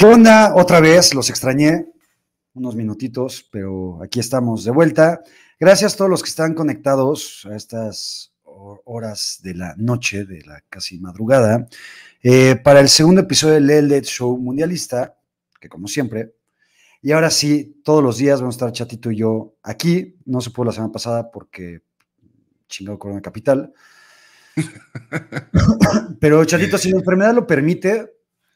¿Qué onda? Otra vez, los extrañé unos minutitos, pero aquí estamos de vuelta. Gracias a todos los que están conectados a estas horas de la noche, de la casi madrugada, eh, para el segundo episodio del LED Show Mundialista, que como siempre, y ahora sí, todos los días vamos a estar Chatito y yo aquí. No se pudo la semana pasada porque chingado Corona Capital. Pero Chatito, si la enfermedad lo permite,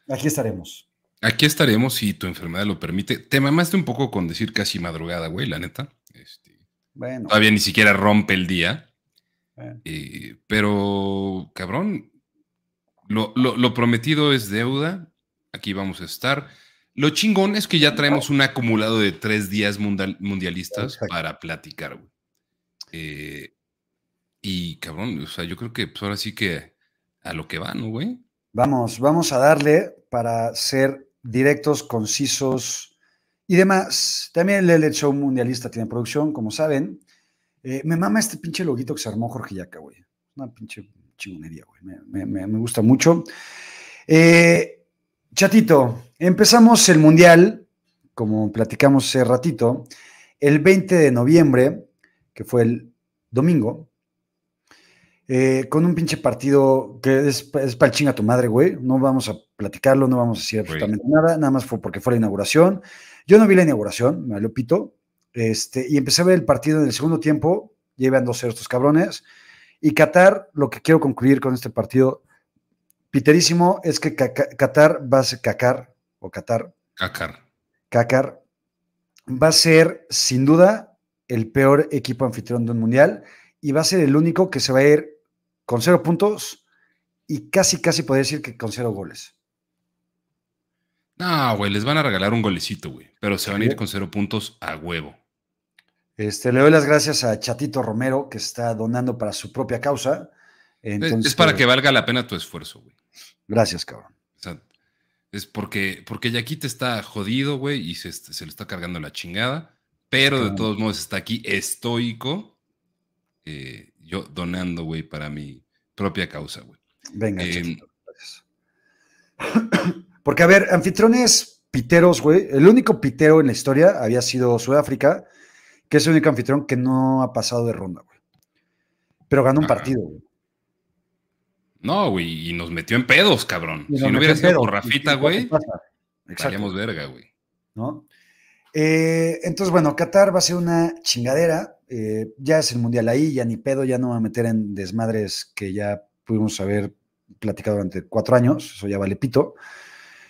aquí estaremos. Aquí estaremos si tu enfermedad lo permite. Te mamaste un poco con decir casi madrugada, güey, la neta. Este, bueno. Todavía ni siquiera rompe el día. Eh, pero, cabrón, lo, prometido es deuda. Aquí vamos a estar. Lo chingón es que ya traemos un acumulado de tres días mundialistas para platicar, güey. Eh, y cabrón, o sea, yo creo que pues, ahora sí que a lo que va, ¿no, güey? Vamos, vamos a darle para ser directos, concisos y demás. También el Show Mundialista tiene producción, como saben. Eh, me mama este pinche loguito que se armó Jorge Yaca, güey. Una pinche chingonería, güey. Me, gusta mucho. Eh, chatito, empezamos el Mundial, como platicamos hace ratito, el 20 de noviembre, que fue el domingo, eh, con un pinche partido que es, es para el chinga tu madre, güey. No vamos a platicarlo, no vamos a decir absolutamente nada, nada más fue porque fue la inauguración. Yo no vi la inauguración, me lo pito, este, y empecé a ver el partido en el segundo tiempo, llevan 2-0 estos cabrones, y Qatar, lo que quiero concluir con este partido, piterísimo, es que Qatar va a ser Qatar, o Qatar. Qatar. Qatar va a ser, sin duda, el peor equipo anfitrión de un mundial, y va a ser el único que se va a ir con cero puntos y casi, casi podría decir que con cero goles. No, güey, les van a regalar un golecito, güey, pero se van a ir con cero puntos a huevo. Este, le doy las gracias a Chatito Romero, que está donando para su propia causa. es para que valga la pena tu esfuerzo, güey. Gracias, cabrón. O sea, es porque, porque te está jodido, güey, y se, le está cargando la chingada, pero de todos modos está aquí estoico. Eh, yo donando, güey, para mi propia causa, güey. Venga, eh, Porque, a ver, anfitriones piteros, güey. El único pitero en la historia había sido Sudáfrica, que es el único anfitrión que no ha pasado de ronda, güey. Pero ganó un partido, güey. No, güey, y nos metió en pedos, cabrón. si no hubiera sido por Rafita, güey, estaríamos verga, güey. ¿No? Eh, entonces, bueno, Qatar va a ser una chingadera. Eh, ya es el mundial ahí, ya ni pedo, ya no va a meter en desmadres que ya pudimos haber platicado durante cuatro años, eso ya vale pito.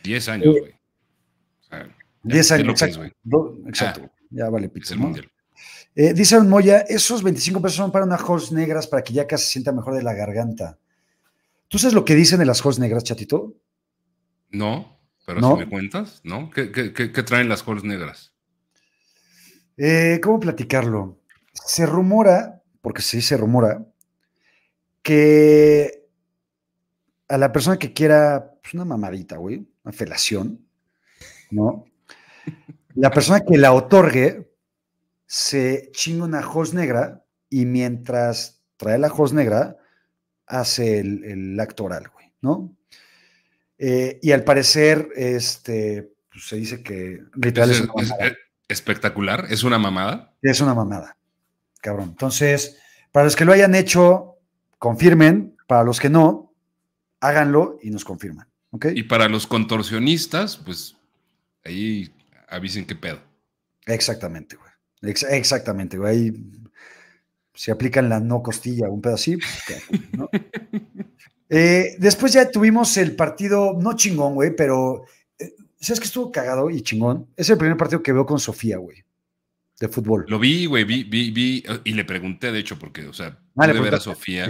Diez años, eh, güey. diez años, exacto. Ah, ya vale pito. Es mundial. Eh, dice Moya, esos 25 pesos son para unas hosts negras para que ya casi se sienta mejor de la garganta. ¿Tú sabes lo que dicen de las hosts negras, chatito? No, pero si me cuentas, ¿no? ¿Qué, traen las hosts negras? ¿Cómo platicarlo? se rumora, porque sí se rumora, que a la persona que quiera pues, una mamadita, güey, una felación, ¿no? La persona que la otorgue se chinga una jos negra y mientras trae la jos negra hace el, acto oral, güey, ¿no? Eh, y al parecer, este, pues, se dice que literal es, espectacular, es una mamada. Es una mamada cabrón. Entonces, para los que lo hayan hecho, confirmen. Para los que no, háganlo y nos confirman. Y para los contorsionistas, pues ahí avisen qué pedo. Exactamente, güey. exactamente, güey. Ahí se aplican la no costilla, un pedo así. Pues, eh, después ya tuvimos el partido, no chingón, güey, pero ¿sabes que estuvo cagado y chingón? Es el primer partido que veo con Sofía, güey de fútbol. Lo vi, güey, vi, vi, vi, y le pregunté, de hecho, porque, o sea, ah, de ver a Sofía,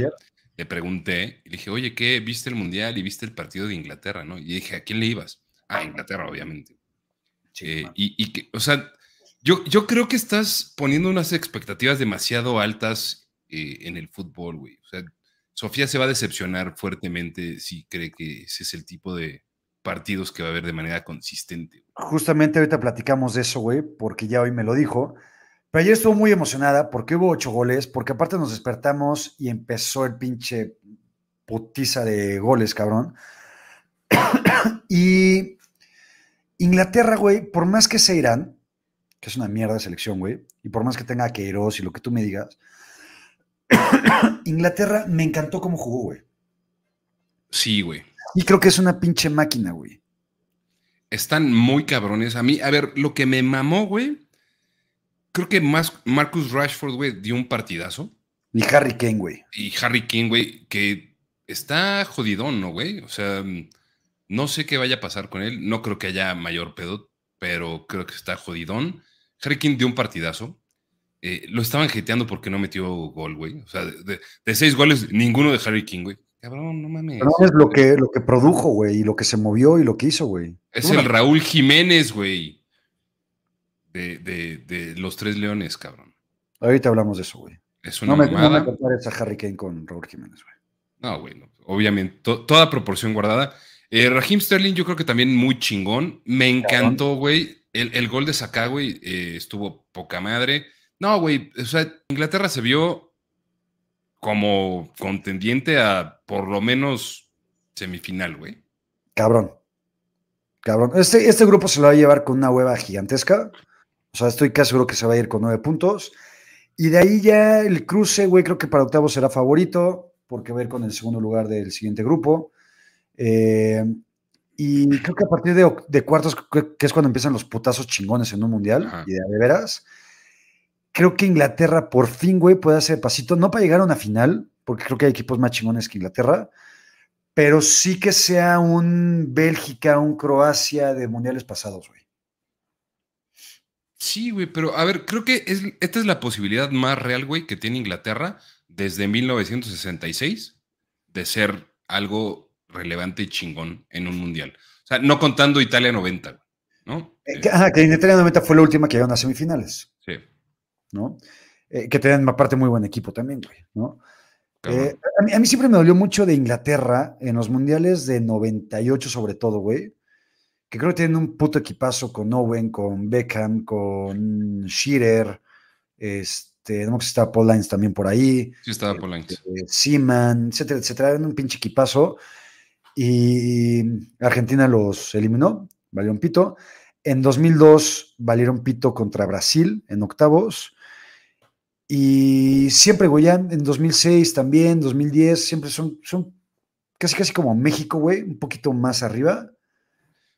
le pregunté, y le dije, oye, ¿qué? ¿Viste el Mundial y viste el partido de Inglaterra, no? Y dije, ¿a quién le ibas? A Inglaterra, obviamente. Eh, y, y que, o sea, yo, yo creo que estás poniendo unas expectativas demasiado altas eh, en el fútbol, güey. O sea, Sofía se va a decepcionar fuertemente si cree que ese es el tipo de partidos que va a haber de manera consistente. Justamente ahorita platicamos de eso, güey, porque ya hoy me lo dijo. Pero ayer estuvo muy emocionada porque hubo ocho goles, porque aparte nos despertamos y empezó el pinche putiza de goles, cabrón. y, Inglaterra, güey, por más que sea Irán, que es una mierda de selección, güey, y por más que tenga que Queiroz y lo que tú me digas, Inglaterra me encantó cómo jugó, güey. Sí, güey. Y creo que es una pinche máquina, güey. Están muy cabrones. A mí, a ver, lo que me mamó, güey, creo que más Marcus Rashford, güey, dio un partidazo. Y Harry Kane, güey. Y Harry Kane, güey, que está jodidón, ¿no, güey? O sea, no sé qué vaya a pasar con él. No creo que haya mayor pedo, pero creo que está jodidón. Harry Kane dio un partidazo. Eh, lo estaban jeteando porque no metió gol, güey. O sea, de, seis goles, ninguno de Harry King, güey. Cabrón, no mames. No es lo que, lo que produjo, güey, y lo que se movió y lo que hizo, güey. Es el Raúl Jiménez, güey. De, de, los tres leones, cabrón. Ahorita hablamos de eso, güey. Es una no me, no me compares a Harry Kane con Raúl Jiménez, güey. No, güey, obviamente, toda proporción guardada. Eh, Raheem Sterling, yo creo que también muy chingón. Me encantó, güey. El, gol de Saka, güey, eh, estuvo poca madre. No, güey, o sea, Inglaterra se vio como contendiente a por lo menos semifinal, güey. Cabrón. Cabrón. Este, este grupo se lo va a llevar con una hueva gigantesca. O sea, estoy casi seguro que se va a ir con nueve puntos. Y de ahí ya el cruce, güey, creo que para octavo será favorito, porque va a ir con el segundo lugar del siguiente grupo. Eh, y creo que a partir de, cuartos, que es cuando empiezan los putazos chingones en un mundial, y de, veras, creo que Inglaterra por fin, güey, puede hacer pasito, no para llegar a una final, porque creo que hay equipos más chingones que Inglaterra, pero sí que sea un Bélgica, un Croacia de mundiales pasados, güey. Sí, güey, pero a ver, creo que esta es la posibilidad más real, güey, que tiene Inglaterra desde 1966 de ser algo relevante y chingón en un mundial. O sea, no contando Italia 90, ¿no? Eh, ajá, que Italia 90 fue la última que llegó a semifinales. Sí. ¿No? Eh, que tenían aparte muy buen equipo también, güey, ¿no? Eh, a, mí, a, mí, siempre me dolió mucho de Inglaterra en los mundiales de 98 sobre todo, güey que creo que tienen un puto equipazo con Owen, con Beckham, con Shearer, este, no sé si estaba Paul Lines también por ahí. Sí, estaba Paul Lines. Este, Seaman, etcétera, etcétera. Eran un pinche equipazo. Y Argentina los eliminó, valió un pito. En 2002 valieron pito contra Brasil en octavos. Y siempre, güey, en 2006 también, 2010, siempre son, son casi, casi como México, güey, un poquito más arriba.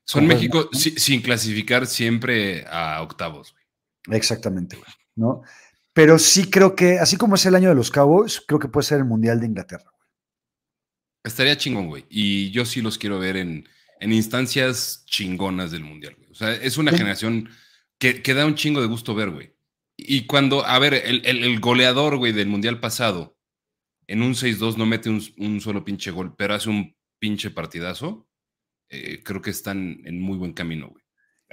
Son México sin clasificar siempre a octavos, güey. Exactamente, güey. ¿no? Pero sí creo que, así como es el año de los Cowboys, creo que puede ser el Mundial de Inglaterra, güey. Estaría chingón, güey. Y yo sí los quiero ver en, instancias chingonas del Mundial, güey. O sea, es una generación que, da un chingo de gusto ver, güey. Y cuando, a ver, el, goleador, güey, del Mundial pasado, en un 6-2 no mete un, un, solo pinche gol, pero hace un pinche partidazo. Eh, creo que están en muy buen camino, güey.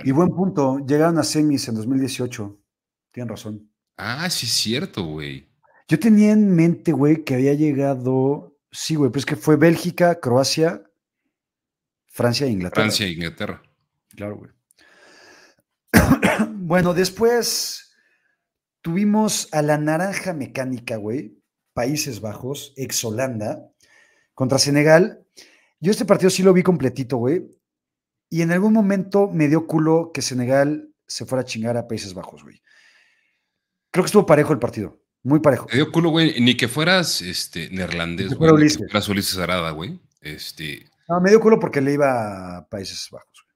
Y buen punto, llegaron a semis en 2018. Tienen razón. Ah, sí, es cierto, güey. Yo tenía en mente, güey, que había llegado. Sí, güey, pero es que fue Bélgica, Croacia, Francia e Inglaterra. Francia e Inglaterra. Claro, güey. bueno, después tuvimos a la naranja mecánica, güey, Países Bajos, ex Holanda, contra Senegal. Yo este partido sí lo vi completito, güey. Y en algún momento me dio culo que Senegal se fuera a chingar a Países Bajos, güey. Creo que estuvo parejo el partido. Muy parejo. Me dio culo, güey. Ni que fueras este, neerlandés, güey. Ni que fueras Ulises Arada, güey. Este... No, me dio culo porque le iba a Países Bajos,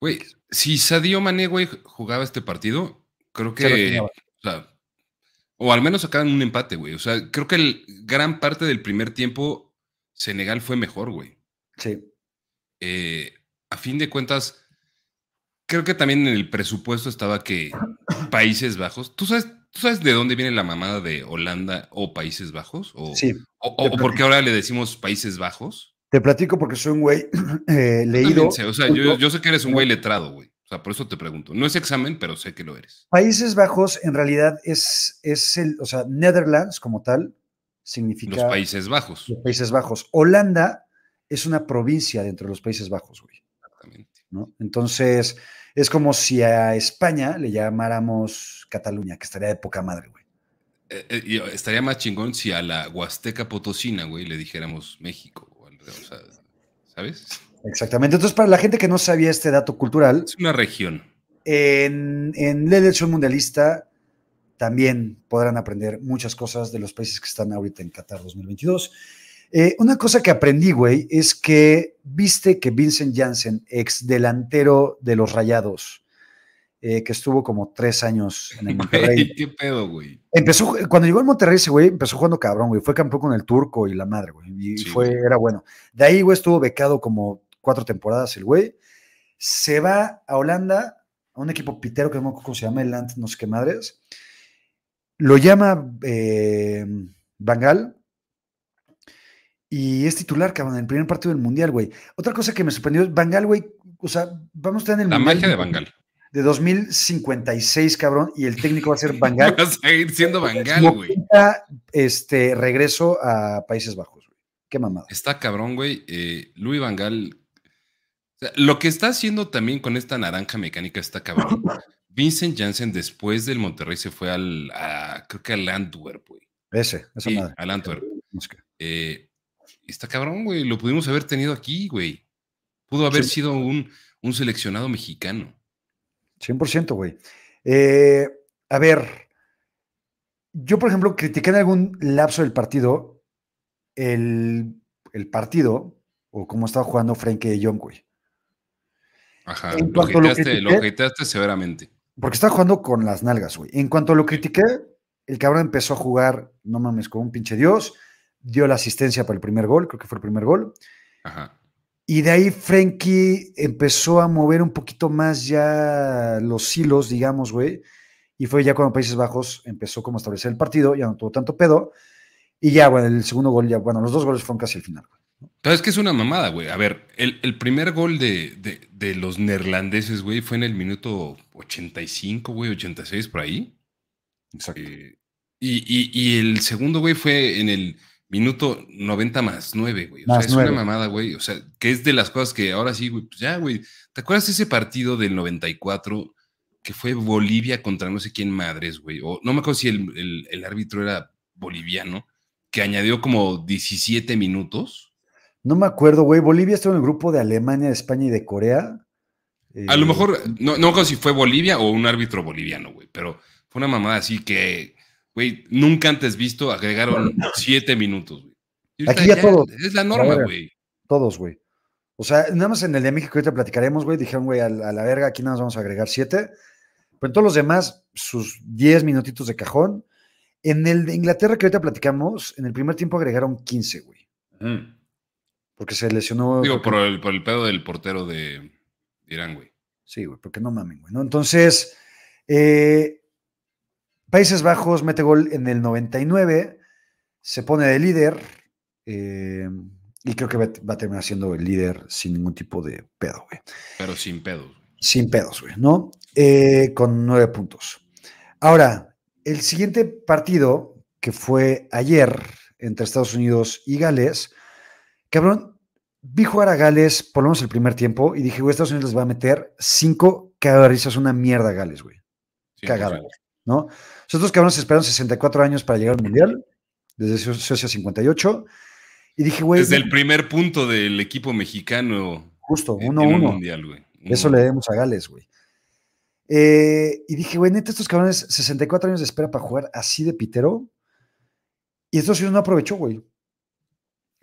güey. Güey, si Sadio Mané, güey, jugaba este partido, creo que. O, sea, o al menos sacaban un empate, güey. O sea, creo que el, gran parte del primer tiempo Senegal fue mejor, güey. Sí. Eh, a fin de cuentas, creo que también en el presupuesto estaba que Países Bajos, ¿tú sabes, ¿tú sabes de dónde viene la mamada de Holanda o Países Bajos? O, sí. O, por qué ahora le decimos Países Bajos? Te platico porque soy un güey eh, leído. o sea, yo, sé que eres un güey letrado, güey. Sea, por eso te pregunto. No es examen, pero sé que lo eres. Países Bajos en realidad es, es el, o sea, Netherlands como tal significa... Los Países Bajos. Los Países Bajos. Holanda es una provincia dentro de los Países Bajos, güey. Exactamente. ¿no? Entonces, es como si a España le llamáramos Cataluña, que estaría de poca madre, güey. Eh, eh, estaría más chingón si a la Huasteca Potosina, güey, le dijéramos México. O sea, ¿Sabes? Exactamente. Entonces, para la gente que no sabía este dato cultural. Es una región. En, en la elección mundialista también podrán aprender muchas cosas de los países que están ahorita en Qatar 2022. Eh, una cosa que aprendí, güey, es que viste que Vincent Janssen, ex delantero de los Rayados, eh, que estuvo como tres años en el Monterrey. ¿Qué pedo, güey? Empezó, cuando llegó al Monterrey ese güey, empezó jugando cabrón, güey. Fue campeón con el turco y la madre, güey. Y fue, era bueno. De ahí, güey, estuvo becado como cuatro temporadas el güey. Se va a Holanda, a un equipo pitero que no acuerdo cómo se llama, el Ant, no sé qué madres. Lo llama eh, Bangal y es titular, cabrón, en el primer partido del Mundial, güey. Otra cosa que me sorprendió es Bangal, güey. O sea, vamos a estar en el La magia de Bangal. De 2056, cabrón, y el técnico va a ser Bangal. va a seguir siendo Bangal, güey. Este regreso a Países Bajos, güey. Qué mamada. Está cabrón, güey. Eh, Luis Bangal. Lo que está haciendo también con esta naranja mecánica está cabrón. Vincent Janssen después del Monterrey se fue al, creo que al Antwerp, güey. Ese, esa madre. Al Antwerp. Eh, está cabrón, güey. Lo pudimos haber tenido aquí, güey. Pudo haber sido un, un, seleccionado mexicano. 100%, güey. Eh, a ver, yo, por ejemplo, critiqué en algún lapso del partido el, el partido o cómo estaba jugando Frankie de Jong, güey. Ajá, lo lo, severamente. Porque estaba jugando con las nalgas, güey. En cuanto lo critiqué, el cabrón empezó a jugar, no mames, con un pinche dios, dio la asistencia para el primer gol, creo que fue el primer gol. Ajá. Y de ahí Frenkie empezó a mover un poquito más ya los hilos, digamos, güey. Y fue ya cuando Países Bajos empezó como a establecer el partido, ya no tuvo tanto pedo. Y ya, bueno, el segundo gol, ya, bueno, los dos goles fueron casi al final, güey. Pero es que es una mamada, güey. A ver, el, primer gol de, los neerlandeses, güey, fue en el minuto 85, güey, 86 por ahí. Exacto. Eh, y, el segundo, güey, fue en el minuto 90 más 9, güey. O sea, es una mamada, güey. O sea, que es de las cosas que ahora sí, güey, pues ya, güey. ¿Te acuerdas de ese partido del 94 que fue Bolivia contra no sé quién madres, güey? O no me acuerdo si el, el árbitro era boliviano, que añadió como 17 minutos no me acuerdo, güey. Bolivia estuvo en el grupo de Alemania, de España y de Corea. a lo mejor, no, no sé si fue Bolivia o un árbitro boliviano, güey, pero fue una mamada así que, güey, nunca antes visto agregaron siete minutos, güey. Aquí ya, todos. Es la norma, güey. Todos, güey. O sea, nada más en el de México ahorita platicaremos, güey. Dijeron, güey, a, la verga, aquí nada más vamos a agregar siete. Pero en todos los demás, sus diez minutitos de cajón. En el de Inglaterra que ahorita platicamos, en el primer tiempo agregaron 15, güey. Porque se lesionó. Digo, por el, por el pedo del portero de Irán, güey. Sí, güey, porque no mamen, güey. ¿no? Entonces, eh, Países Bajos mete gol en el 99, se pone de líder eh, y creo que va, a terminar siendo el líder sin ningún tipo de pedo, güey. Pero sin pedos. Sin pedos, güey, ¿no? Eh, con nueve puntos. Ahora, el siguiente partido, que fue ayer entre Estados Unidos y Gales, Cabrón, vi jugar a Gales por lo menos el primer tiempo y dije, güey, Estados Unidos les va a meter cinco es una mierda a Gales, güey. Cagada, ¿no? Nosotros, cabrones, esperaron 64 años para llegar al Mundial, desde Suecia 58. Y dije, güey. Desde el primer punto del equipo mexicano. Justo, 1-1. Mundial, güey. Eso le demos a Gales, güey. Eh, y dije, güey, neta, estos cabrones, 64 años de espera para jugar así de pitero. Y Estados Unidos no aprovechó, güey.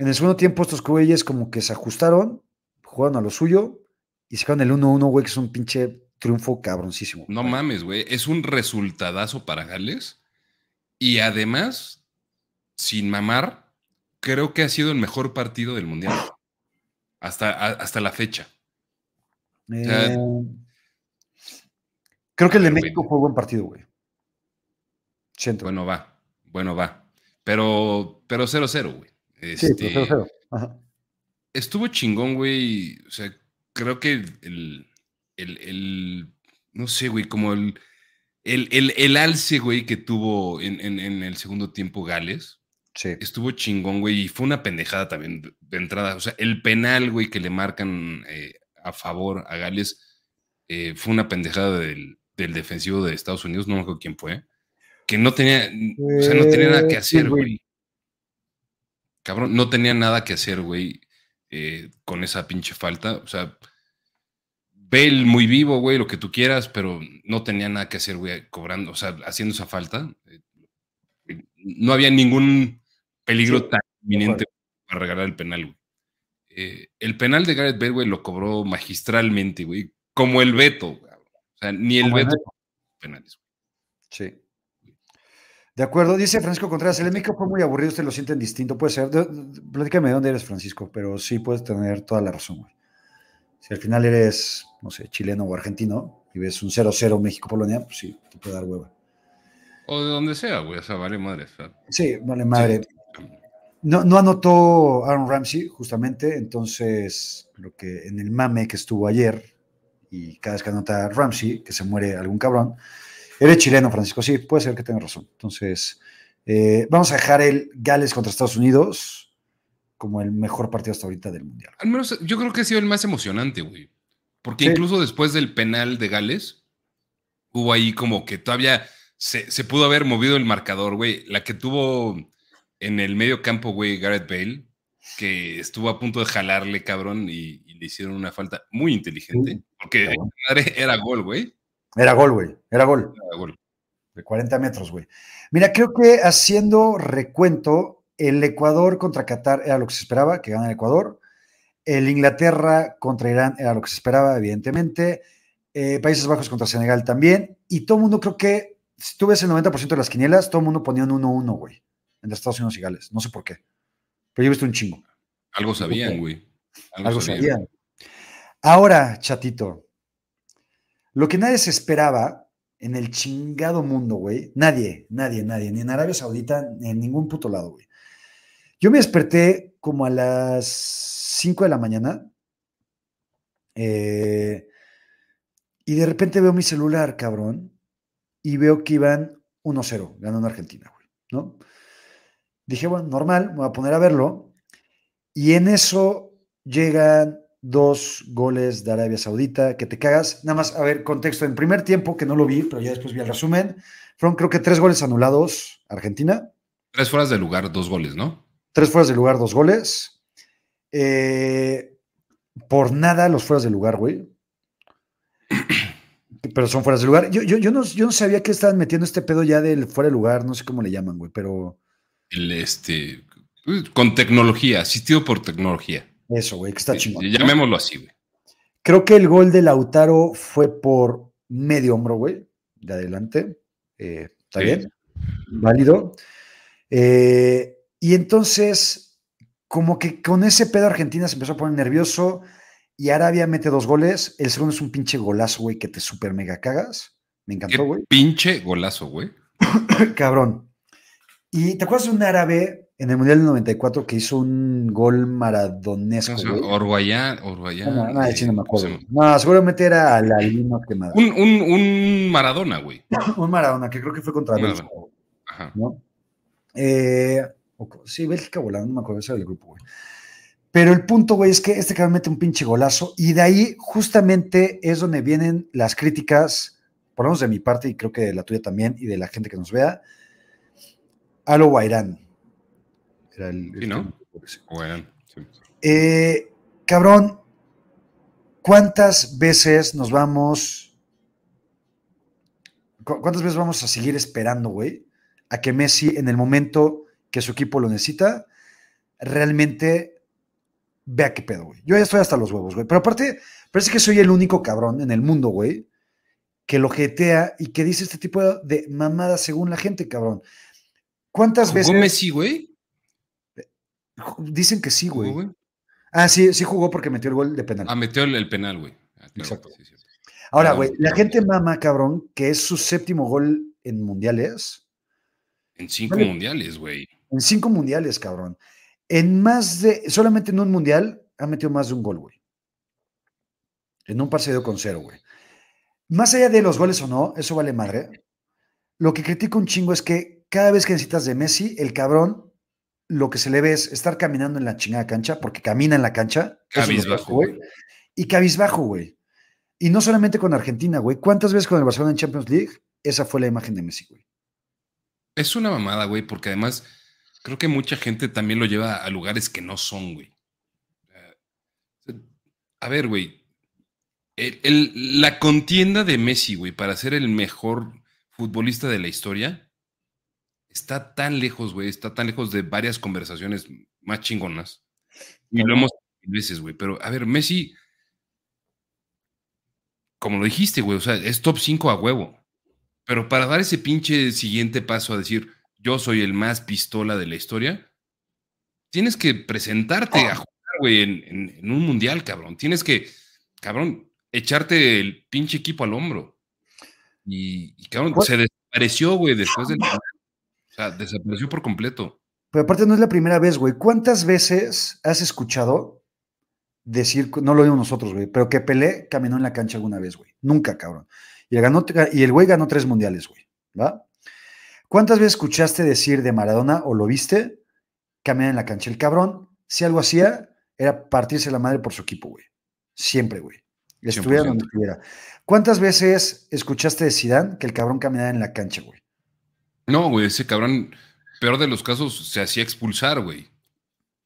En el segundo tiempo, estos güeyes como que se ajustaron, jugaron a lo suyo y sacaron el 1-1, güey, que es un pinche triunfo cabroncísimo. No mames, güey. Es un resultadazo para Gales. Y además, sin mamar, creo que ha sido el mejor partido del Mundial. Hasta, hasta la fecha. Eh, creo que el de México fue buen partido, güey. Siento. Bueno, va. Bueno, va. Pero 0-0, güey. Este, estuvo chingón, güey. O sea, creo que el, el, no sé, güey, como el, el, el, alce, güey, que tuvo en, el segundo tiempo Gales. Estuvo chingón, güey, y fue una pendejada también de entrada. O sea, el penal, güey, que le marcan eh, a favor a Gales eh, fue una pendejada del, defensivo de Estados Unidos, no me acuerdo quién fue, que no tenía, o sea, no tenía nada que hacer, güey. Cabrón, no tenía nada que hacer, güey. eh, con esa pinche falta. O sea, Bale muy vivo, güey, lo que tú quieras, pero no tenía nada que hacer, güey, cobrando, o sea, haciendo esa falta. No había ningún peligro tan inminente para regalar el penal, güey. Eh, el penal de Gareth Bale, güey, lo cobró magistralmente, güey, como el Beto, O sea, ni el Beto penales. Sí. De acuerdo, dice Francisco Contreras, el México fue muy aburrido, usted lo sienten distinto, puede ser. platícame de dónde eres, Francisco, pero sí puedes tener toda la razón, güey. Si al final eres, no sé, chileno o argentino y ves un 0-0 México-Polonia, pues sí, te puede dar hueva. O de donde sea, güey, o sea, vale madre. Sí, vale madre. No, no anotó Aaron Ramsey, justamente, entonces, lo que en el mame que estuvo ayer, y cada vez que anota Ramsey, que se muere algún cabrón, eres chileno, Francisco, sí, puede ser que tenga razón. Entonces, eh, vamos a dejar el Gales contra Estados Unidos como el mejor partido hasta ahorita del Mundial. Al menos yo creo que ha sido el más emocionante, güey. Porque incluso después del penal de Gales, hubo ahí como que todavía se, se pudo haber movido el marcador, güey. La que tuvo en el medio campo, güey, Gareth Bale, que estuvo a punto de jalarle, cabrón, y, le hicieron una falta muy inteligente. Porque era gol, güey. Era gol, güey. Era gol. Era gol. De 40 metros, güey. Mira, creo que haciendo recuento, el Ecuador contra Qatar era lo que se esperaba, que gana el Ecuador. El Inglaterra contra Irán era lo que se esperaba, evidentemente. Eh, Países Bajos contra Senegal también. Y todo el mundo, creo que, si tú ves el 90% de las quinielas, todo el mundo ponía un 1-1, güey entre Estados Unidos y Gales. No sé por qué. Pero yo he visto un chingo. Algo sabían, güey. Algo, sabían. Ahora, chatito, lo que nadie se esperaba en el chingado mundo, güey, nadie, nadie, nadie, ni en Arabia Saudita, ni en ningún puto lado, güey. Yo me desperté como a las 5 de la mañana eh, y de repente veo mi celular, cabrón, y veo que iban 1-0, ganando Argentina, güey, ¿no? Dije, bueno, normal, me voy a poner a verlo. Y en eso llegan dos goles de Arabia Saudita, que te cagas. Nada más, a ver, contexto. En primer tiempo, que no lo vi, pero ya después vi el resumen, fueron creo que tres goles anulados Argentina. Tres fueras de lugar, dos goles, ¿no? Tres fueras de lugar, dos goles. Eh, por nada los fueras de lugar, güey. pero son fueras de lugar. Yo, yo, yo, no, yo no sabía que estaban metiendo este pedo ya del fuera de lugar, no sé cómo le llaman, güey, pero el este, con tecnología, asistido por tecnología. Eso, güey, que está chingón. Llamémoslo así, güey. Creo que el gol de Lautaro fue por medio hombro, güey, de adelante. Eh, ¿Está bien? Válido. Eh, y entonces, como que con ese pedo Argentina se empezó a poner nervioso y Arabia mete dos goles. El segundo es un pinche golazo, güey, que te super mega cagas. Me encantó, güey. Pinche golazo, güey. Cabrón. ¿Y te acuerdas de un árabe en el Mundial del 94 que hizo un gol maradonesco? Orguayán, Orguayán. No, no, no, me acuerdo. No, seguramente era la línea quemada. Un, un, un Maradona, güey. un Maradona, que creo que fue contra Bélgica. Ajá. ¿no? Eh, sí, Bélgica volando, no me acuerdo, ese era el grupo, güey. Pero el punto, güey, es que este cabrón mete un pinche golazo y de ahí justamente es donde vienen las críticas, por lo menos de mi parte y creo que de la tuya también y de la gente que nos vea, Alo Guairán. Era el, sí, ¿no? Eh, cabrón, ¿cuántas veces nos vamos... ¿Cuántas veces vamos a seguir esperando, güey? A que Messi, en el momento que su equipo lo necesita, realmente vea qué pedo, güey. Yo ya estoy hasta los huevos, güey. Pero aparte, parece que soy el único cabrón en el mundo, güey, que lo jetea y que dice este tipo de mamadas según la gente, cabrón. ¿Cuántas ¿Jugó veces? Messi, güey? Dicen que sí, güey. Ah, sí, sí jugó porque metió el gol de penal. Ah, metió el, penal, güey. Ah, Exacto. Ahora, güey, la gente mama, cabrón, que es su séptimo gol en mundiales. En cinco mundiales, güey. En cinco mundiales, cabrón. En más de, solamente en un mundial ha metido más de un gol, güey. En un partido con cero, güey. Más allá de los goles o no, eso vale madre. Lo que critico un chingo es que cada vez que necesitas de Messi, el cabrón, lo que se le ve es estar caminando en la chingada cancha, porque camina en la cancha. Cabizbajo, güey. Y cabizbajo, güey. Y no solamente con Argentina, güey. ¿Cuántas veces con el Barcelona en Champions League? Esa fue la imagen de Messi, güey. Es una mamada, güey, porque además creo que mucha gente también lo lleva a lugares que no son, güey. a ver, güey, la contienda de Messi, güey, para ser el mejor futbolista de la historia, está tan lejos, güey, está tan lejos de varias conversaciones más chingonas. Y lo hemos veces, güey. Pero, a ver, Messi, como lo dijiste, güey, o sea, es top 5 a huevo. Pero para dar ese pinche siguiente paso a decir, yo soy el más pistola de la historia, tienes que presentarte a jugar, güey, en, un mundial, cabrón. Tienes que, cabrón, echarte el pinche equipo al hombro. Y, cabrón, se desapareció, güey, después del. O sea, desapareció por completo. Pero aparte no es la primera vez, güey. ¿Cuántas veces has escuchado decir, no lo oímos nosotros, güey, pero que Pelé caminó en la cancha alguna vez, güey? Nunca, cabrón. Y el, ganó, y el güey ganó tres mundiales, güey, ¿va? ¿Cuántas veces escuchaste decir de Maradona o lo viste caminar en la cancha? El cabrón, si algo hacía, era partirse la madre por su equipo, güey. Siempre, güey. Estuviera donde estuviera. ¿Cuántas veces escuchaste de Zidane que el cabrón caminaba en la cancha, güey? No, güey, ese cabrón, peor de los casos, se hacía expulsar, güey.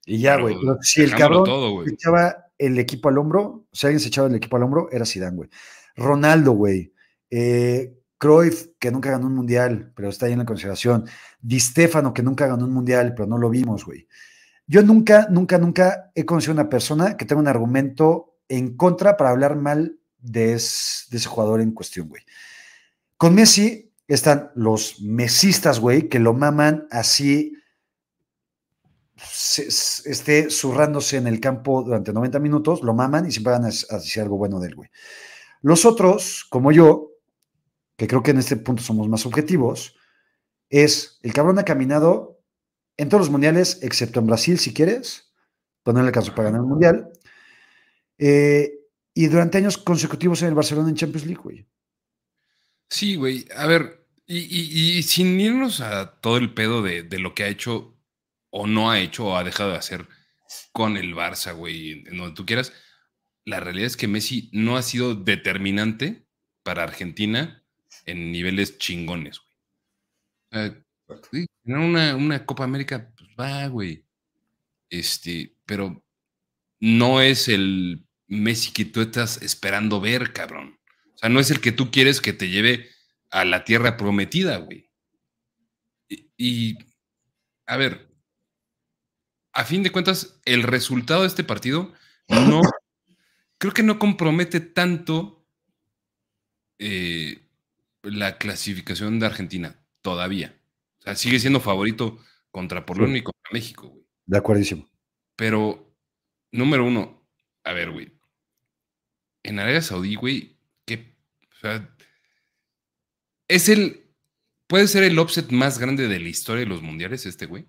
Y ya, güey. Si el cabrón se echaba el equipo al hombro, si alguien se echaba el equipo al hombro, era Zidane, güey. Ronaldo, güey. Eh, Cruyff, que nunca ganó un mundial, pero está ahí en la consideración. Di Stefano, que nunca ganó un mundial, pero no lo vimos, güey. Yo nunca, nunca, nunca he conocido una persona que tenga un argumento en contra para hablar mal de, ese jugador en cuestión, güey. Con Messi están los mesistas, güey, que lo maman así, esté zurrándose en el campo durante 90 minutos, lo maman y siempre van a, decir algo bueno de él, güey. Los otros, como yo, que creo que en este punto somos más objetivos, es el cabrón ha caminado en todos los mundiales, excepto en Brasil, si quieres, pero no le para ganar el mundial. Eh, y durante años consecutivos en el Barcelona en Champions League, güey. Sí, güey. A ver, y, sin irnos a todo el pedo de, lo que ha hecho o no ha hecho o ha dejado de hacer con el Barça, güey, en donde tú quieras, la realidad es que Messi no ha sido determinante para Argentina en niveles chingones, güey. tener una, una, Copa América, pues va, güey. Este, pero no es el Messi que tú estás esperando ver, cabrón. O sea, no es el que tú quieres que te lleve a la tierra prometida, güey. Y, a ver, a fin de cuentas, el resultado de este partido no, creo que no compromete tanto eh, la clasificación de Argentina, todavía. O sea, sigue siendo favorito contra Polonia y contra México, güey. De acuerdísimo. Pero, número uno, a ver, güey, en Arabia Saudí, güey, sea, es el, puede ser el offset más grande de la historia de los mundiales, este güey.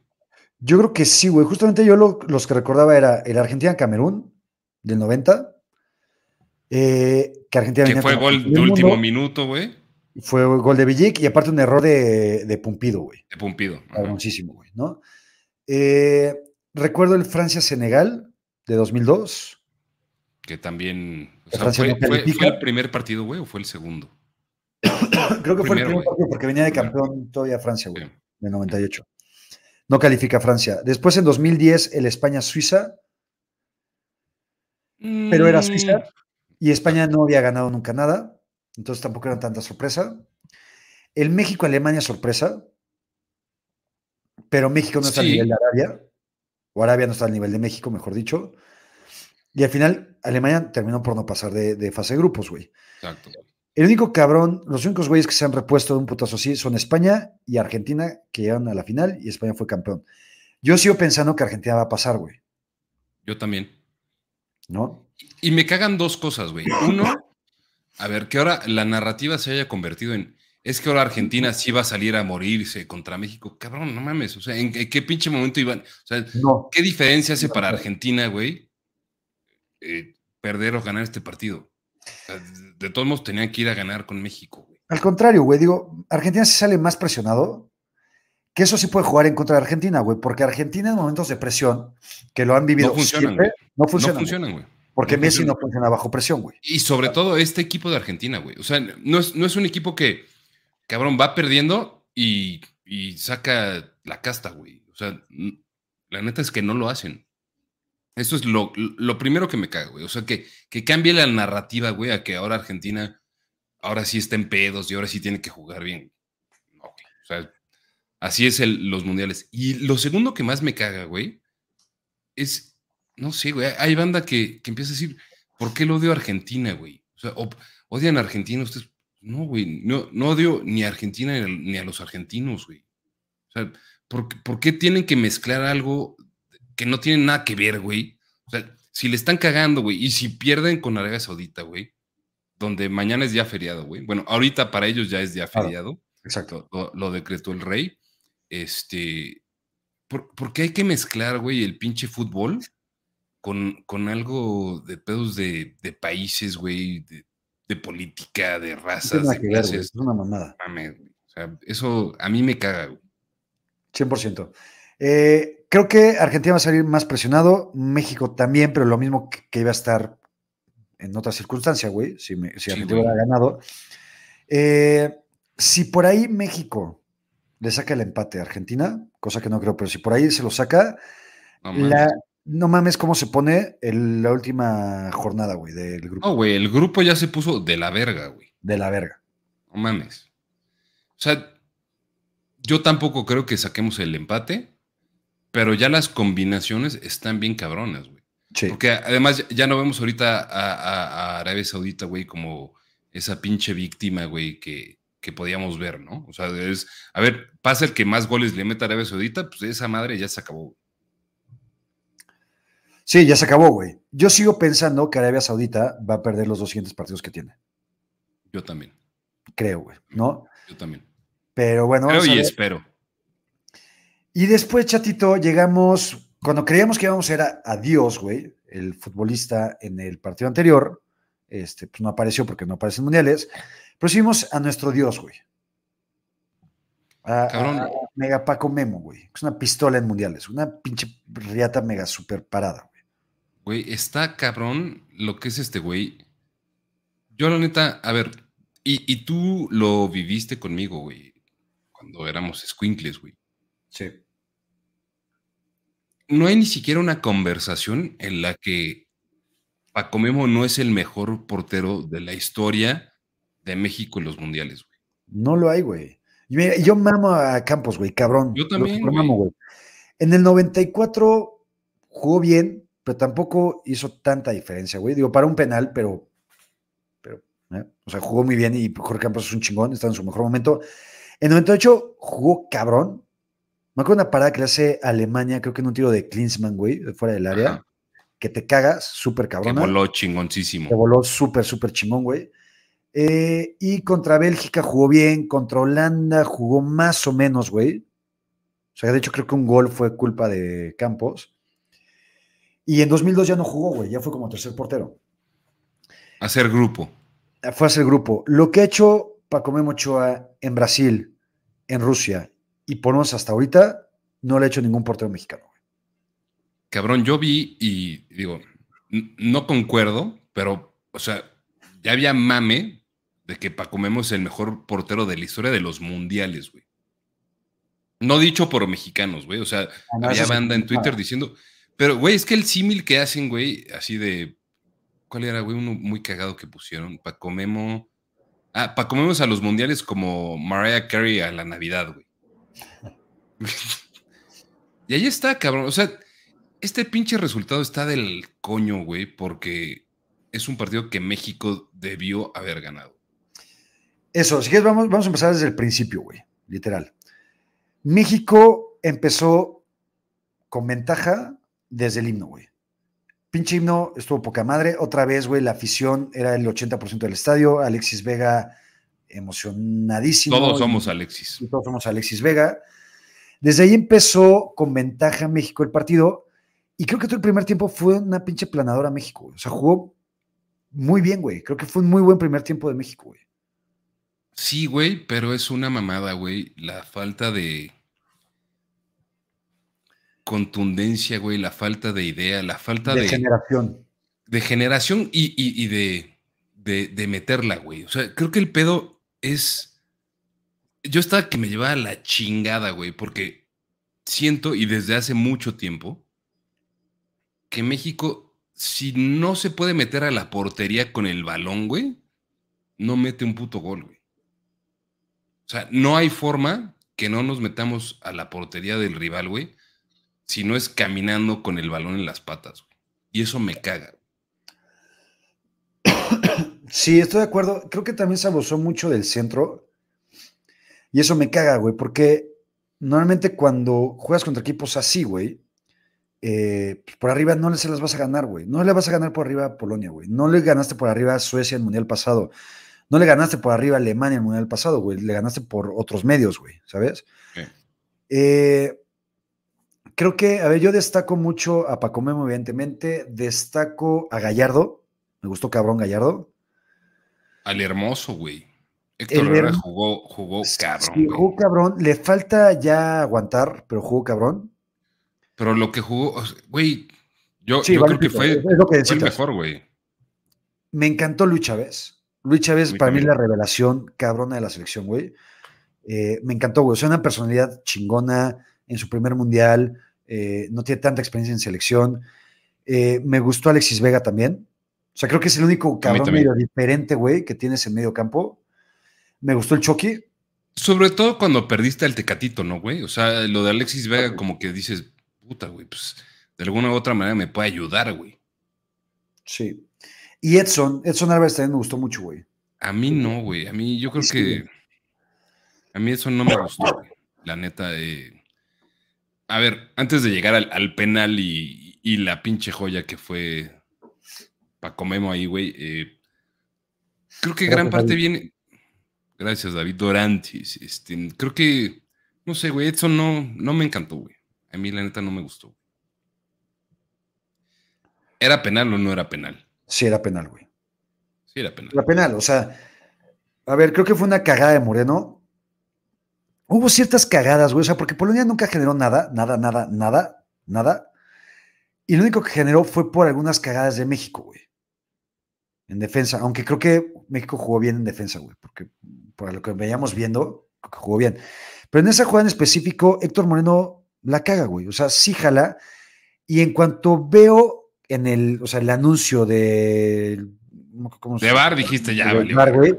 Yo creo que sí, güey. Justamente yo los que recordaba era el Argentina-Camerún del 90. Eh, que Argentina que fue gol de último minuto, güey. Fue gol de Villic y aparte un error de, de Pumpido, güey. De Pumpido. Güey, ¿no? Eh, recuerdo el Francia-Senegal de 2002. Que también fue, el primer partido, güey, o fue el segundo? Creo que fue el primer partido porque venía de campeón todavía Francia, güey, de 98. No califica Francia. Después en 2010 el España-Suiza, pero era Suiza mm. y España no había ganado nunca nada, entonces tampoco era tanta sorpresa. El México-Alemania sorpresa, pero México no está al nivel de Arabia, o Arabia no está al nivel de México, mejor dicho. Y al final, Alemania terminó por no pasar de, fase de grupos, güey. Exacto. El único cabrón, los únicos güeyes que se han repuesto de un putazo así son España y Argentina, que llegaron a la final y España fue campeón. Yo sigo pensando que Argentina va a pasar, güey. Yo también. ¿No? Y me cagan dos cosas, güey. Uno, a ver, que ahora la narrativa se haya convertido en. Es que ahora Argentina sí va a salir a morirse contra México. Cabrón, no mames. O sea, ¿en qué, pinche momento iban? O sea, ¿qué diferencia hace para Argentina, güey? Eh, perder o ganar este partido. de todos modos, tenían que ir a ganar con México. Al contrario, güey, digo, Argentina se sale más presionado, que eso sí puede jugar en contra de Argentina, güey, porque Argentina en momentos de presión, que lo han vivido no funcionan, siempre, no funcionan. güey. Porque Messi no funciona bajo presión, güey. Y sobre todo este equipo de Argentina, güey. O sea, no es, no es un equipo que, cabrón, va perdiendo y, y saca la casta, güey. O sea, la neta es que no lo hacen. Eso es lo, primero que me caga, güey. O sea, que, que cambie la narrativa, güey, a que ahora Argentina, ahora sí está en pedos y ahora sí tiene que jugar bien. O sea, así es el, los mundiales. Y lo segundo que más me caga, güey, es, no sé, güey, hay banda que, que empieza a decir, ¿por qué lo odio a Argentina, güey? O sea, odian a Argentina ustedes. No, güey, no, no odio ni a Argentina ni a los argentinos, güey. O sea, ¿por, qué tienen que mezclar algo que no tiene nada que ver, güey? O sea, si le están cagando, güey, y si pierden con Arabia Saudita, güey, donde mañana es día feriado, güey. Bueno, ahorita para ellos ya es día feriado. exacto. Lo, decretó el rey. Este, ¿por, qué hay que mezclar, güey, el pinche fútbol con, con algo de pedos de, de países, güey, de, de política, de razas, de clases. es una mamada. o sea, eso a mí me caga. 100%. Eh, creo que Argentina va a salir más presionado, México también, pero lo mismo que, iba a estar en otra circunstancia, güey, si, Argentina hubiera ganado. Eh, si por ahí México le saca el empate a Argentina, cosa que no creo, pero si por ahí se lo saca, la, no mames cómo se pone la última jornada, güey, del grupo. No, güey, el grupo ya se puso de la verga, güey. De la verga. No mames. O sea, yo tampoco creo que saquemos el empate, pero ya las combinaciones están bien cabronas, güey. Sí. Porque además ya no vemos ahorita a, Arabia Saudita, güey, como esa pinche víctima, güey, que, que podíamos ver, ¿no? O sea, es, a ver, pasa el que más goles le meta a Arabia Saudita, pues esa madre ya se acabó. Sí, ya se acabó, güey. Yo sigo pensando que Arabia Saudita va a perder los dos siguientes partidos que tiene. Yo también. Creo, güey, ¿no? Yo también. Pero bueno. Creo y espero. Y después, chatito, llegamos, cuando creíamos que íbamos a ser a, Dios, güey, el futbolista en el partido anterior, este, pues no apareció porque no aparecen mundiales, pero subimos a nuestro Dios, güey. A, Mega Paco Memo, güey. Es una pistola en mundiales, una pinche riata mega super parada, güey. Güey, está cabrón lo que es este güey. Yo, la neta, a ver, y, tú lo viviste conmigo, güey, cuando éramos squinkles, güey. Sí. No hay ni siquiera una conversación en la que Paco Memo no es el mejor portero de la historia de México en los mundiales, güey. No lo hay, güey. Yo mamo a Campos, güey, cabrón. Yo también. güey. En el 94 jugó bien, pero tampoco hizo tanta diferencia, güey. Digo, para un penal, pero, pero, ¿eh? o sea, jugó muy bien y Jorge Campos es un chingón, está en su mejor momento. En 98 jugó cabrón. Me acuerdo una parada que le hace Alemania, creo que en un tiro de Klinsmann, güey, de fuera del área, que te cagas, súper cabrón. Que voló chingoncísimo. Que voló súper, súper chingón, güey. Eh, y contra Bélgica jugó bien, contra Holanda jugó más o menos, güey. O sea, de hecho creo que un gol fue culpa de Campos. Y en 2002 ya no jugó, güey, ya fue como tercer portero. Hacer grupo. Fue a hacer grupo. Lo que ha hecho Paco Memo Ochoa en Brasil, en Rusia y por hasta ahorita, no le ha hecho ningún portero mexicano. Cabrón, yo vi y digo, no concuerdo, pero, o sea, ya había mame de que Paco Memo es el mejor portero de la historia de los mundiales, güey. No dicho por mexicanos, güey. O sea, ah, había banda en Twitter diciendo, pero, güey, es que el símil que hacen, güey, así de. ¿Cuál era, güey? Uno muy cagado que pusieron. Paco Memo. Ah, Paco Memo a los mundiales como Mariah Carey a la Navidad, güey. y ahí está, cabrón. O sea, este pinche resultado está del coño, güey, porque es un partido que México debió haber ganado. Eso, si quieres, vamos, vamos a empezar desde el principio, güey, literal. México empezó con ventaja desde el himno, güey. Pinche himno estuvo poca madre. Otra vez, güey, la afición era el 80% del estadio. Alexis Vega emocionadísimo. Todos somos Alexis. todos somos Alexis Vega. Desde ahí empezó con ventaja México el partido. Y creo que todo el primer tiempo fue una pinche planadora México. O sea, jugó muy bien, güey. Creo que fue un muy buen primer tiempo de México, güey. Sí, güey, pero es una mamada, güey. La falta de, contundencia, güey, la falta de idea, la falta de... De generación. De generación y, de, de, meterla, güey. O sea, creo que el pedo es... Yo estaba que me llevaba la chingada, güey, porque siento, y desde hace mucho tiempo, que México, si no se puede meter a la portería con el balón, güey, no mete un puto gol, güey. O sea, no hay forma que no nos metamos a la portería del rival, güey, si no es caminando con el balón en las patas, güey. Y eso me caga. Sí, estoy de acuerdo. Creo que también se abusó mucho del centro. Y eso me caga, güey, porque normalmente cuando juegas contra equipos así, güey, eh, pues, por arriba no se las vas a ganar, güey. No le vas a ganar por arriba a Polonia, güey. No le ganaste por arriba a Suecia en el Mundial pasado. No le ganaste por arriba a Alemania en el Mundial pasado, güey. Le ganaste por otros medios, güey, ¿sabes? Eh, creo que, a ver, yo destaco mucho a Paco Memo, evidentemente. Destaco a Gallardo. Me gustó cabrón Gallardo. Al hermoso, güey. Héctor Herrera jugó, jugó cabrón. jugó cabrón. Le falta ya aguantar, pero jugó cabrón. Pero lo que jugó, güey, yo, creo que fue, el mejor, güey. Me encantó Luis Chávez. Luis Chávez, para mí, la revelación cabrona de la selección, güey. Eh, me encantó, güey. O sea, una personalidad chingona en su primer mundial. Eh, no tiene tanta experiencia en selección. Eh, me gustó Alexis Vega también. O sea, creo que es el único cabrón medio diferente, güey, que tienes en medio campo. Me gustó el Chucky. Sobre todo cuando perdiste al Tecatito, ¿no, güey? O sea, lo de Alexis Vega, como que dices, puta, güey, pues de alguna u otra manera me puede ayudar, güey. Sí. Y Edson, Edson Álvarez también me gustó mucho, güey. A mí no, güey. A mí yo creo que. A mí Edson no me gustó, güey. La neta. Eh... A ver, antes de llegar al, penal y, la pinche joya que fue Paco Memo ahí, güey. Eh... creo que gran parte viene. Gracias, David Dorantes. Este, creo que. No sé, güey. Edson no, no me encantó, güey. A mí la neta no me gustó. ¿Era penal o no era penal? Sí, era penal, güey. Sí, era penal. Era penal, o sea, a ver, creo que fue una cagada de Moreno. Hubo ciertas cagadas, güey, o sea, porque Polonia nunca generó nada, nada, nada, nada, nada. Y lo único que generó fue por algunas cagadas de México, güey. En defensa, aunque creo que México jugó bien en defensa, güey, porque por lo que veíamos viendo, creo que jugó bien. Pero en esa jugada en específico, Héctor Moreno la caga, güey. O sea, sí jala. Y en cuanto veo en el, o sea, el anuncio de. ¿cómo de bar dijiste ya, güey.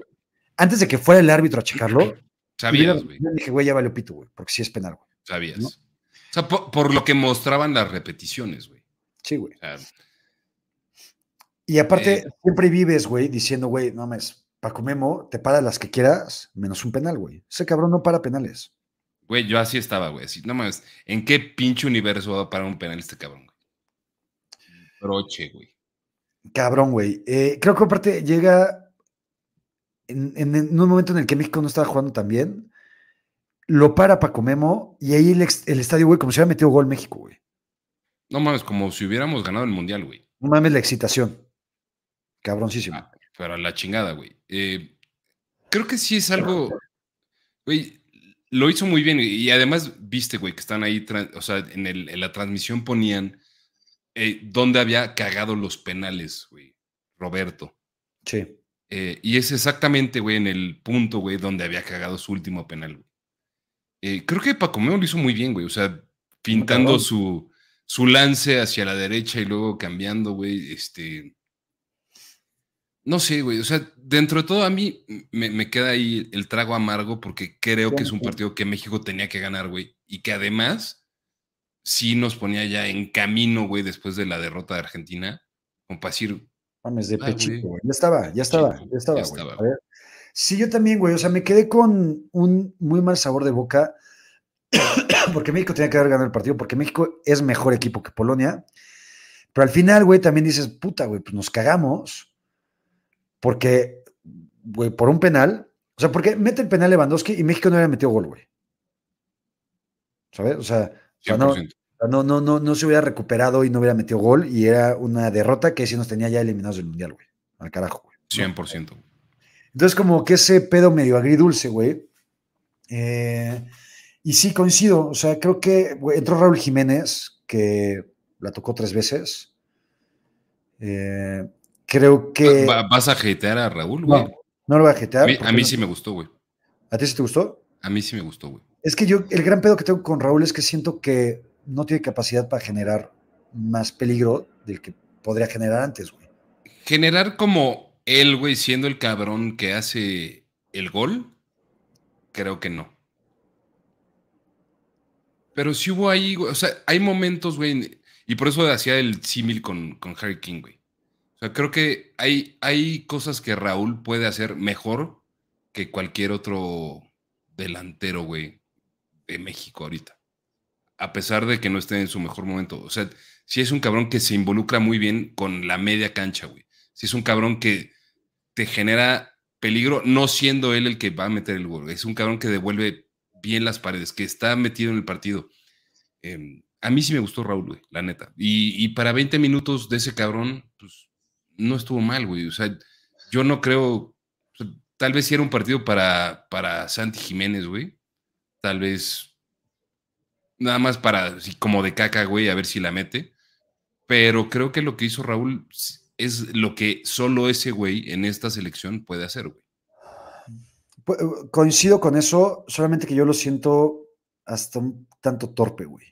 Antes de que fuera el árbitro a checarlo. Sabías, güey. Dije, güey, ya valió pito, güey, porque sí es penal, güey. Sabías. O sea, por, lo que mostraban las repeticiones, güey. Sí, güey. Y aparte, eh, siempre vives, güey, diciendo, güey, no mames, Paco Memo, te para las que quieras, menos un penal, güey. Ese cabrón no para penales. Güey, yo así estaba, güey. Así, no más, ¿en qué pinche universo va a parar un penal este cabrón, güey? Broche, güey. Cabrón, güey. Eh, creo que aparte llega en, un momento en el que México no estaba jugando tan bien. Lo para Paco Memo y ahí el, estadio, güey, como si hubiera metido gol México, güey. No mames, como si hubiéramos ganado el mundial, güey. No mames la excitación. Cabroncísimo. Ah, pero a la chingada, güey. Eh, creo que sí es algo. Güey, lo hizo muy bien y además viste, güey, que están ahí, o sea, en, la transmisión ponían eh, dónde había cagado los penales, güey, Roberto. Sí. Eh, y es exactamente, güey, en el punto, güey, donde había cagado su último penal. Eh, creo que Paco Meo lo hizo muy bien, güey, o sea, pintando su, su lance hacia la derecha y luego cambiando, güey, este no sé, güey. O sea, dentro de todo a mí me, queda ahí el trago amargo porque creo que es un partido que México tenía que ganar, güey. Y que además sí nos ponía ya en camino, güey, después de la derrota de Argentina. Para decir. Mames, de ah, pechito, güey. Ya estaba, ya estaba, ya estaba, güey. A ver. Sí, yo también, güey. O sea, me quedé con un muy mal sabor de boca porque México tenía que haber ganado el partido, porque México es mejor equipo que Polonia. Pero al final, güey, también dices, puta, güey, pues nos cagamos porque, güey, por un penal, o sea, porque mete el penal Lewandowski y México no hubiera metido gol, güey. ¿Sabes? O sea, no, no, no, no, se hubiera recuperado y no hubiera metido gol y era una derrota que sí nos tenía ya eliminados del Mundial, güey. Al carajo, güey. 100%. Entonces, como que ese pedo medio agridulce, güey. Eh, y sí, coincido. O sea, creo que entró Raúl Jiménez, que la tocó tres veces. Eh, Creo que. ¿Vas a jetear a Raúl, güey? No, no lo voy a jetear. A mí, sí me gustó, güey. ¿A ti sí te gustó? A mí sí me gustó, güey. Es que yo, el gran pedo que tengo con Raúl es que siento que no tiene capacidad para generar más peligro del que podría generar antes, güey. Generar como él, güey, siendo el cabrón que hace el gol, creo que no. Pero sí hubo ahí, güey, o sea, hay momentos, güey, y por eso hacía el símil con, con Harry King, güey. O sea, creo que hay, hay cosas que Raúl puede hacer mejor que cualquier otro delantero, güey, de México ahorita. A pesar de que no esté en su mejor momento. O sea, si es un cabrón que se involucra muy bien con la media cancha, güey. Si es un cabrón que te genera peligro, no siendo él el que va a meter el gol. Es un cabrón que devuelve bien las paredes, que está metido en el partido. Em, a mí sí me gustó Raúl, güey, la neta. Y, y, para 20 minutos de ese cabrón, pues no estuvo mal, güey. O sea, yo no creo. tal vez si era un partido para, para Santi Jiménez, güey. Tal vez. Nada más para, como de caca, güey, a ver si la mete. Pero creo que lo que hizo Raúl es lo que solo ese güey en esta selección puede hacer, güey. Coincido con eso, solamente que yo lo siento hasta un tanto torpe, güey.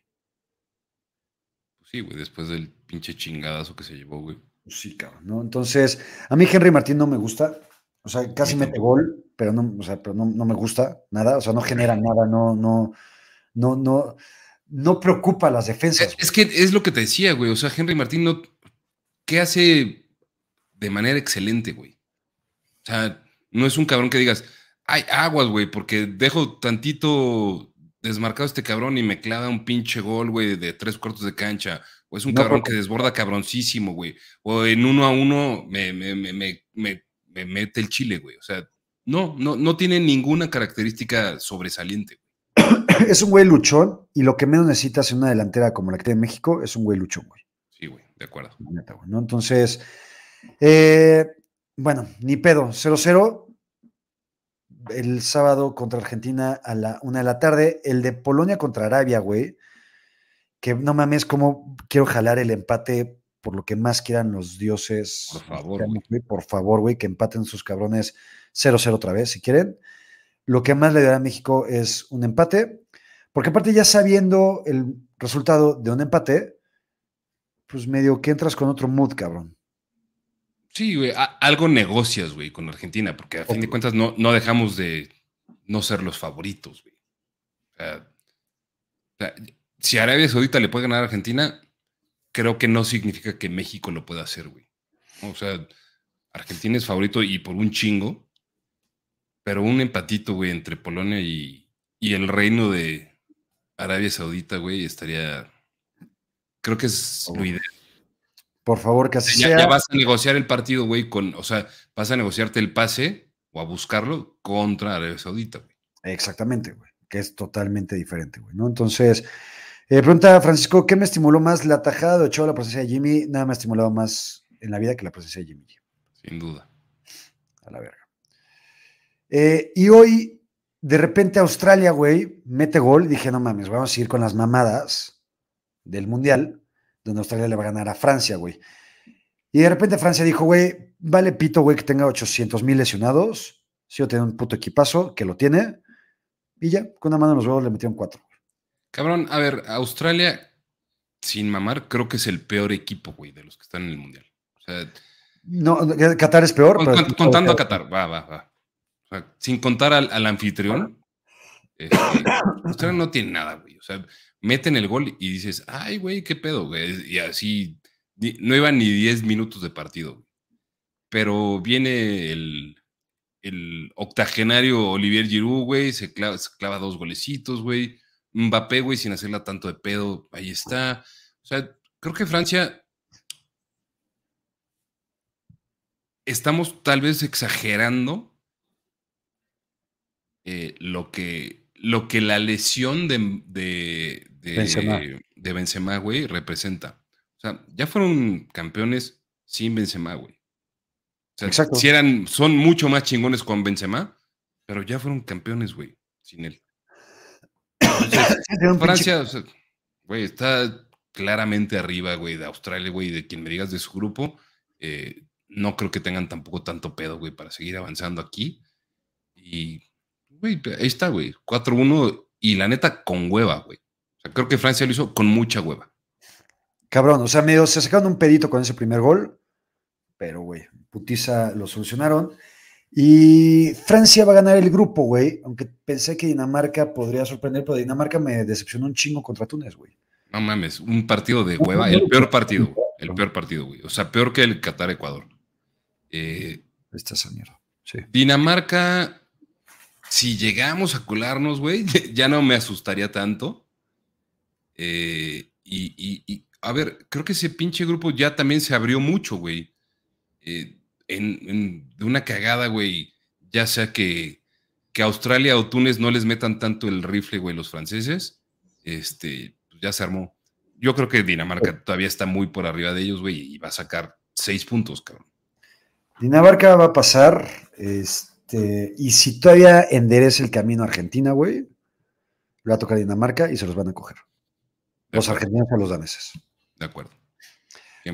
Sí, güey, después del pinche chingadazo que se llevó, güey. Sí, cabrón, ¿no? Entonces, a mí Henry Martín no me gusta. O sea, casi mete gol, pero no, o sea, pero no, me gusta nada. O sea, no genera nada, no, no, no, no, no preocupa las defensas. Es, que es lo que te decía, güey. O sea, Henry Martín no. ¿Qué hace de manera excelente, güey? O sea, no es un cabrón que digas, hay aguas, güey, porque dejo tantito desmarcado este cabrón y me clava un pinche gol, güey, de tres cuartos de cancha o es un cabrón que desborda cabroncísimo, güey. O en uno a uno me, mete el chile, güey. O sea, no, no, no tiene ninguna característica sobresaliente. Es un güey luchón y lo que menos necesitas en una delantera como la que tiene México es un güey luchón, güey. Sí, güey, de acuerdo. ¿no? Entonces, eh, bueno, ni pedo, 0-0 el sábado contra Argentina a la una de la tarde. El de Polonia contra Arabia, güey que no mames, como quiero jalar el empate por lo que más quieran los dioses. Por favor. Por favor, güey, que empaten sus cabrones 0-0 otra vez, si quieren. Lo que más le dará a México es un empate, porque aparte ya sabiendo el resultado de un empate, pues medio que entras con otro mood, cabrón. Sí, güey, algo negocias, güey, con Argentina, porque a fin de cuentas no, no dejamos de no ser los favoritos, güey. o sea, si Arabia Saudita le puede ganar a Argentina, creo que no significa que México lo pueda hacer, güey. O sea, Argentina es favorito y por un chingo, pero un empatito, güey, entre Polonia y, el reino de Arabia Saudita, güey, estaría. Creo que es lo ideal. Por favor, que así ya, sea. Ya vas a negociar el partido, güey, con. O sea, vas a negociarte el pase o a buscarlo contra Arabia Saudita, güey. Exactamente, güey. Que es totalmente diferente, güey, ¿no? Entonces. Eh, pregunta Francisco, ¿qué me estimuló más la tajada de Ochoa la presencia de Jimmy? Nada me ha estimulado más en la vida que la presencia de Jimmy. Sin duda. A la verga. Eh, y hoy, de repente, Australia, güey, mete gol. Dije, no mames, vamos a seguir con las mamadas del Mundial, donde Australia le va a ganar a Francia, güey. Y de repente Francia dijo, güey, vale pito, güey, que tenga 800 mil lesionados. Si yo tengo un puto equipazo, que lo tiene. Y ya, con una mano en los huevos le metieron cuatro. Cabrón, a ver, Australia, sin mamar, creo que es el peor equipo, güey, de los que están en el Mundial. O sea, no, Qatar es peor. contando a Qatar, va, va, va. O sea, sin contar al, anfitrión, este, Australia no tiene nada, güey. O sea, meten el gol y dices, ay, güey, qué pedo, güey. Y así, no iban ni 10 minutos de partido. Pero viene el, el octogenario Olivier Giroud, güey, se clava, se clava dos golecitos, güey. Mbappé, güey, sin hacerla tanto de pedo, ahí está. O sea, creo que Francia estamos tal vez exagerando eh, lo, que, lo que la lesión de, de, de, Benzema. güey, representa. O sea, ya fueron campeones sin Benzema, güey. O sea, Si eran, son mucho más chingones con Benzema, pero ya fueron campeones, güey, sin él. Francia, güey, está claramente arriba, güey, de Australia, güey, de quien me digas de su grupo. Eh, no creo que tengan tampoco tanto pedo, güey, para seguir avanzando aquí. Y, güey, ahí está, güey, 4-1 y la neta con hueva, güey. O sea, creo que Francia lo hizo con mucha hueva. cabrón, o sea, medio se sacaron un pedito con ese primer gol, pero, güey, putiza lo solucionaron. Y Francia va a ganar el grupo, güey, aunque pensé que Dinamarca podría sorprender, pero Dinamarca me decepcionó un chingo contra Túnez, güey. No mames, un partido de hueva, el peor partido, el peor partido, güey. O sea, peor que el Qatar-Ecuador. Eh, Esta es mierda. Sí. Dinamarca, si llegamos a colarnos, güey, ya no me asustaría tanto. Eh, y, a ver, creo que ese pinche grupo ya también se abrió mucho, güey. Eh, en, de una cagada, güey, ya sea que, que Australia o Túnez no les metan tanto el rifle, güey, los franceses, este, pues ya se armó. Yo creo que Dinamarca todavía está muy por arriba de ellos, güey, y va a sacar seis puntos, cabrón. Dinamarca va a pasar, este, y si todavía endereza el camino a Argentina, güey, le va a tocar Dinamarca y se los van a coger. Los argentinos o los daneses. De acuerdo.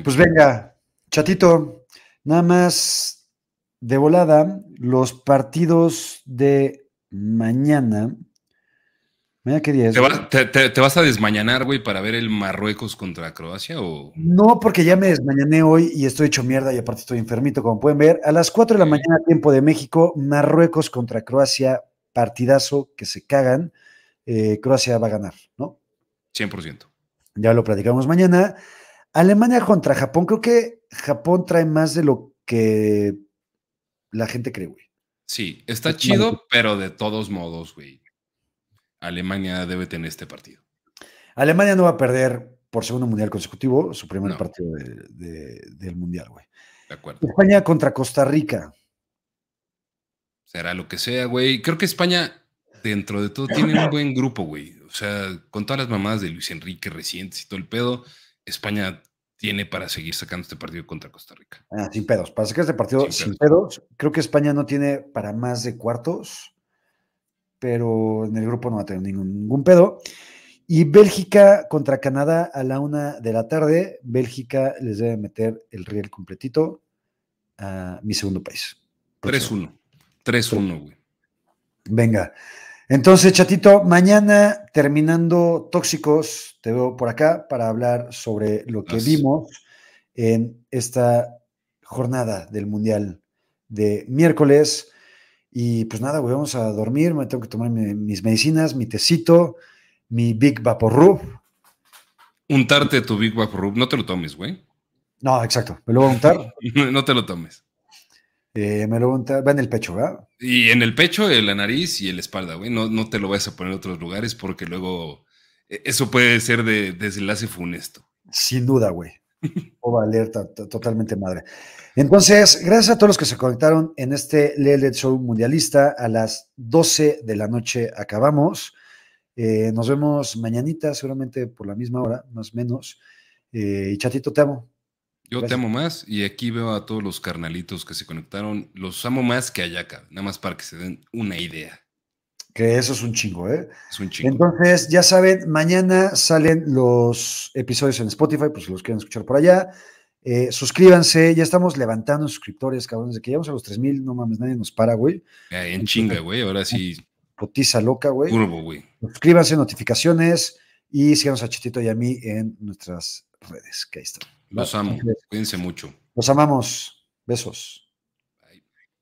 Pues venga, chatito, nada más de volada, los partidos de mañana. Mañana qué día es. ¿Te, vas a desmañanar, güey, para ver el Marruecos contra Croacia? O... No, porque ya me desmañané hoy y estoy hecho mierda y aparte estoy enfermito, como pueden ver. A las 4 de la mañana, tiempo de México, Marruecos contra Croacia, partidazo que se cagan. Eh, Croacia va a ganar, ¿no? 100%. Ya lo platicamos mañana. Alemania contra Japón. Creo que Japón trae más de lo que la gente cree, güey. Sí, está chido, pero de todos modos, güey. Alemania debe tener este partido. Alemania no va a perder por segundo mundial consecutivo su primer partido del mundial, güey. De acuerdo. España contra Costa Rica. Será lo que sea, güey. Creo que España, dentro de todo, tiene un buen grupo, güey. O sea, con todas las mamadas de Luis Enrique recientes y todo el pedo, España tiene para seguir sacando este partido contra Costa Rica. Ah, sin pedos. Para sacar este partido sin, pedos. creo que España no tiene para más de cuartos, pero en el grupo no va a tener ningún, pedo. Y Bélgica contra Canadá a la una de la tarde. Bélgica les debe meter el riel completito a mi segundo país. 3-1. 3-1, güey. Venga. Entonces, chatito, mañana terminando Tóxicos, te veo por acá para hablar sobre lo que vimos en esta jornada del Mundial de miércoles. Y pues nada, güey, vamos a dormir, me tengo que tomar mis medicinas, mi tecito, mi Big Vaporub. Untarte tu Big Vaporub, no te lo tomes, güey. No, exacto, me lo voy a untar. no te lo tomes. Eh, me lo va en el pecho, ¿verdad? Y en el pecho, en la nariz y en la espalda, güey. No, no te lo vas a poner en otros lugares porque luego eh, eso puede ser de desenlace funesto. Sin duda, güey. O alerta, totalmente madre. Entonces, gracias a todos los que se conectaron en este Lele Show Mundialista. A las 12 de la noche acabamos. Eh, nos vemos mañanita, seguramente por la misma hora, más o menos. y chatito, te amo. Yo te amo más y aquí veo a todos los carnalitos que se conectaron. Los amo más que Ayaka, nada más para que se den una idea. Que eso es un chingo, ¿eh? Es un chingo. Entonces, ya saben, mañana salen los episodios en Spotify, pues si los quieren escuchar por allá. Eh, suscríbanse, ya estamos levantando suscriptores, cabrones, de que llegamos a los 3000, no mames, nadie nos para, güey. en chinga, güey, ahora sí. Potiza loca, güey. Turbo, güey. Suscríbanse, notificaciones y síganos a Chitito y a mí en nuestras redes, que ahí están. Los amo. Cuídense mucho. Los amamos. Besos.